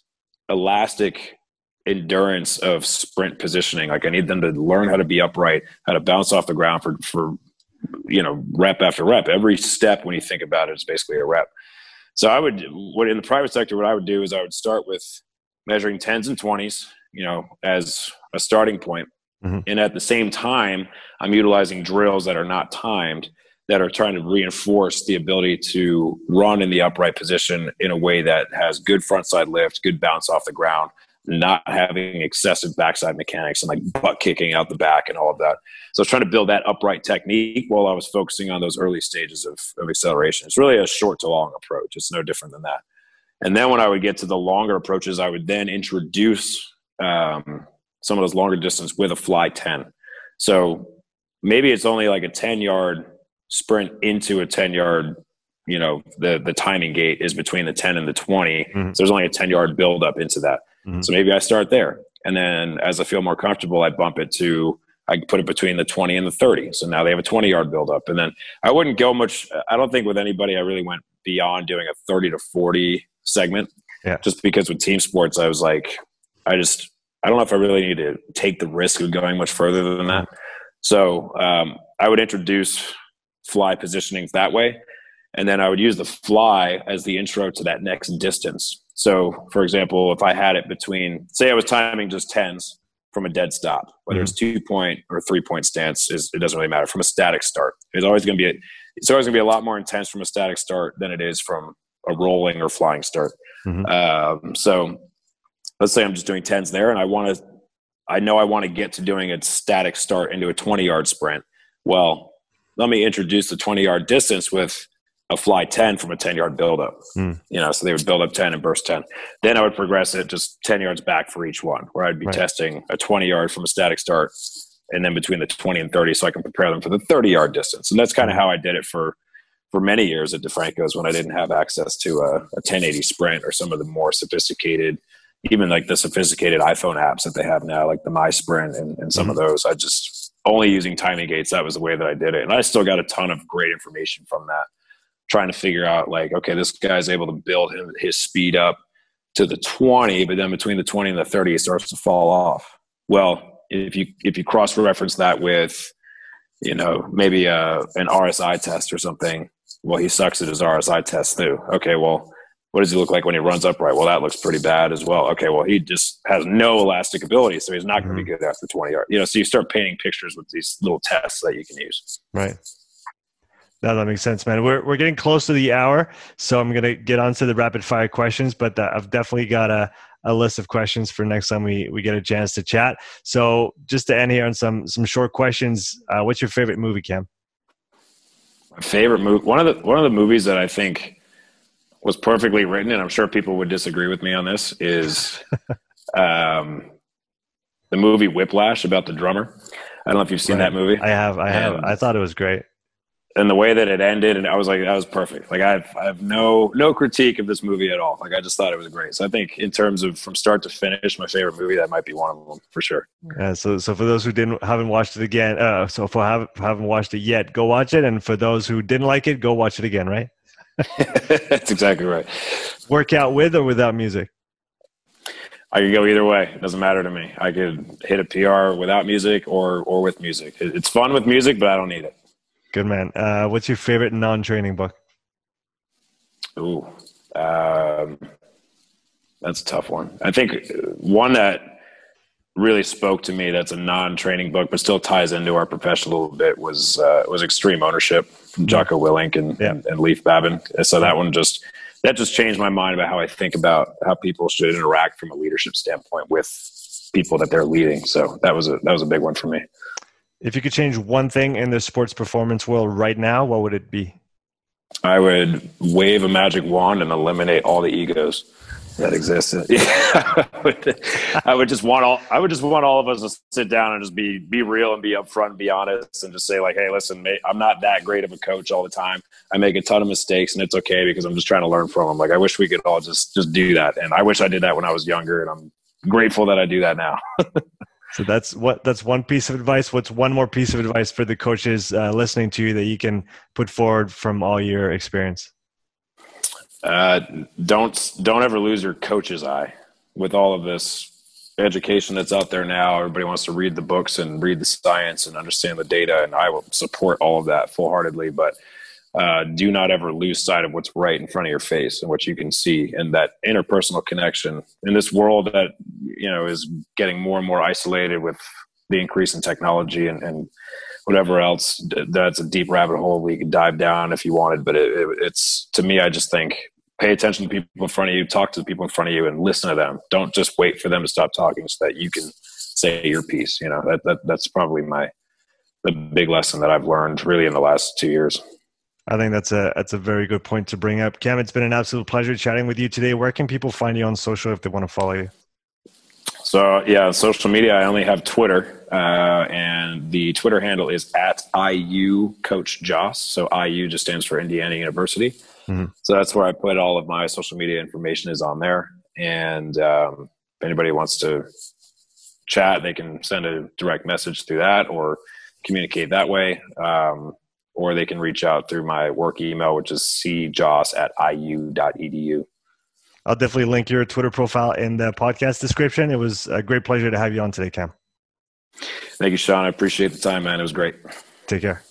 elastic endurance of sprint positioning. Like I need them to learn how to be upright, how to bounce off the ground for for you know rep after rep. Every step when you think about it is basically a rep. So I would what in the private sector what I would do is I would start with measuring tens and twenties, you know, as a starting point. Mm-hmm. And at the same time, I'm utilizing drills that are not timed that are trying to reinforce the ability to run in the upright position in a way that has good frontside lift, good bounce off the ground, not having excessive backside mechanics and like butt kicking out the back and all of that. So I was trying to build that upright technique while I was focusing on those early stages of, of acceleration. It's really a short to long approach. It's no different than that. And then when I would get to the longer approaches, I would then introduce um, some of those longer distance with a fly 10. So maybe it's only like a 10 yard sprint into a 10 yard you know the the timing gate is between the 10 and the 20 mm-hmm. so there's only a 10 yard build up into that Mm-hmm. So maybe I start there. And then as I feel more comfortable, I bump it to, I put it between the 20 and the 30. So now they have a 20 yard buildup. And then I wouldn't go much, I don't think with anybody I really went beyond doing a 30 to 40 segment. Yeah. Just because with team sports, I was like, I just, I don't know if I really need to take the risk of going much further than that. So um, I would introduce fly positionings that way. And then I would use the fly as the intro to that next distance. So, for example, if I had it between, say, I was timing just tens from a dead stop, whether mm-hmm. it's two point or three point stance, is it doesn't really matter. From a static start, it's always going to be a, it's always going to be a lot more intense from a static start than it is from a rolling or flying start. Mm-hmm. Um, so, let's say I'm just doing tens there, and I want to, I know I want to get to doing a static start into a 20 yard sprint. Well, let me introduce the 20 yard distance with a fly 10 from a 10 yard buildup. Mm. You know, so they would build up 10 and burst 10. Then I would progress it just 10 yards back for each one, where I'd be right. testing a 20 yard from a static start and then between the 20 and 30 so I can prepare them for the 30 yard distance. And that's kind of how I did it for for many years at DeFranco's when I didn't have access to a, a 1080 Sprint or some of the more sophisticated, even like the sophisticated iPhone apps that they have now, like the MySprint and, and some mm-hmm. of those. I just only using timing gates. That was the way that I did it, and I still got a ton of great information from that. Trying to figure out like, okay, this guy's able to build him, his speed up to the 20, but then between the 20 and the 30, it starts to fall off. Well, if you if you cross reference that with you know maybe a, uh, an RSI test or something, well, he sucks at his RSI test too. Okay, well, what does he look like when he runs upright? Well, that looks pretty bad as well. Okay, well, he just has no elastic ability, so he's not going to be mm-hmm. good after 20 yards. You know, so you start painting pictures with these little tests that you can use. Right. No, that makes sense, man. We're we're getting close to the hour, so I'm gonna get on to the rapid fire questions. But uh, I've definitely got a, a list of questions for next time we, we get a chance to chat. So just to end here on some some short questions, uh, what's your favorite movie, Cam? My favorite movie, one of the one of the movies that I think was perfectly written, and I'm sure people would disagree with me on this, is um, the movie Whiplash about the drummer. I don't know if you've seen right. that movie. I have. I have. I thought it was great and the way that it ended, and I was like, that was perfect. Like I have, I have no no critique of this movie at all. Like I just thought it was great. So I think in terms of from start to finish, my favorite movie that might be one of them for sure. Yeah. So so for those who didn't haven't watched it again, uh, so for have, haven't watched it yet, go watch it. And for those who didn't like it, go watch it again. Right. That's exactly right. Work out with or without music. I could go either way. It doesn't matter to me. I could hit a PR without music or or with music. It's fun with music, but I don't need it. Good man. Uh, what's your favorite non-training book? Ooh, um, that's a tough one. I think one that really spoke to me that's a non-training book but still ties into our profession a little bit was uh, was Extreme Ownership from mm-hmm. Jocko Willink and, yeah. and, and Leif Babin. So that one just that just changed my mind about how I think about how people should interact from a leadership standpoint with people that they're leading. So that was a that was a big one for me. If you could change one thing in the sports performance world right now, what would it be? I would wave a magic wand and eliminate all the egos that exist. I, would, I would just want all I would just want all of us to sit down and just be be real and be upfront and be honest and just say like, hey, listen, mate, I'm not that great of a coach all the time. I make a ton of mistakes and it's okay because I'm just trying to learn from them. Like I wish we could all just just do that, and I wish I did that when I was younger, and I'm grateful that I do that now. So that's what that's one piece of advice. What's one more piece of advice for the coaches uh, listening to you that you can put forward from all your experience? Uh, don't don't ever lose your coach's eye with all of this education that's out there now. Everybody wants to read the books and read the science and understand the data, and I will support all of that full heartedly. But uh, do not ever lose sight of what's right in front of your face and what you can see and that interpersonal connection in this world that you know is getting more and more isolated with the increase in technology and, and whatever else that's a deep rabbit hole we could dive down if you wanted but it, it, it's to me i just think pay attention to people in front of you talk to the people in front of you and listen to them don't just wait for them to stop talking so that you can say your piece you know that, that that's probably my the big lesson that i've learned really in the last two years I think that's a that's a very good point to bring up. Cam, it's been an absolute pleasure chatting with you today. Where can people find you on social if they want to follow you? So yeah, social media. I only have Twitter, uh, and the Twitter handle is at IU Coach Josse. So IU just stands for Indiana University. Mm-hmm. So that's where I put all of my social media information is on there. And um, if anybody wants to chat, they can send a direct message through that or communicate that way. Um, or they can reach out through my work email, which is cjosse at iu.edu. I'll definitely link your Twitter profile in the podcast description. It was a great pleasure to have you on today, Cam. Thank you, Sean. I appreciate the time, man. It was great. Take care.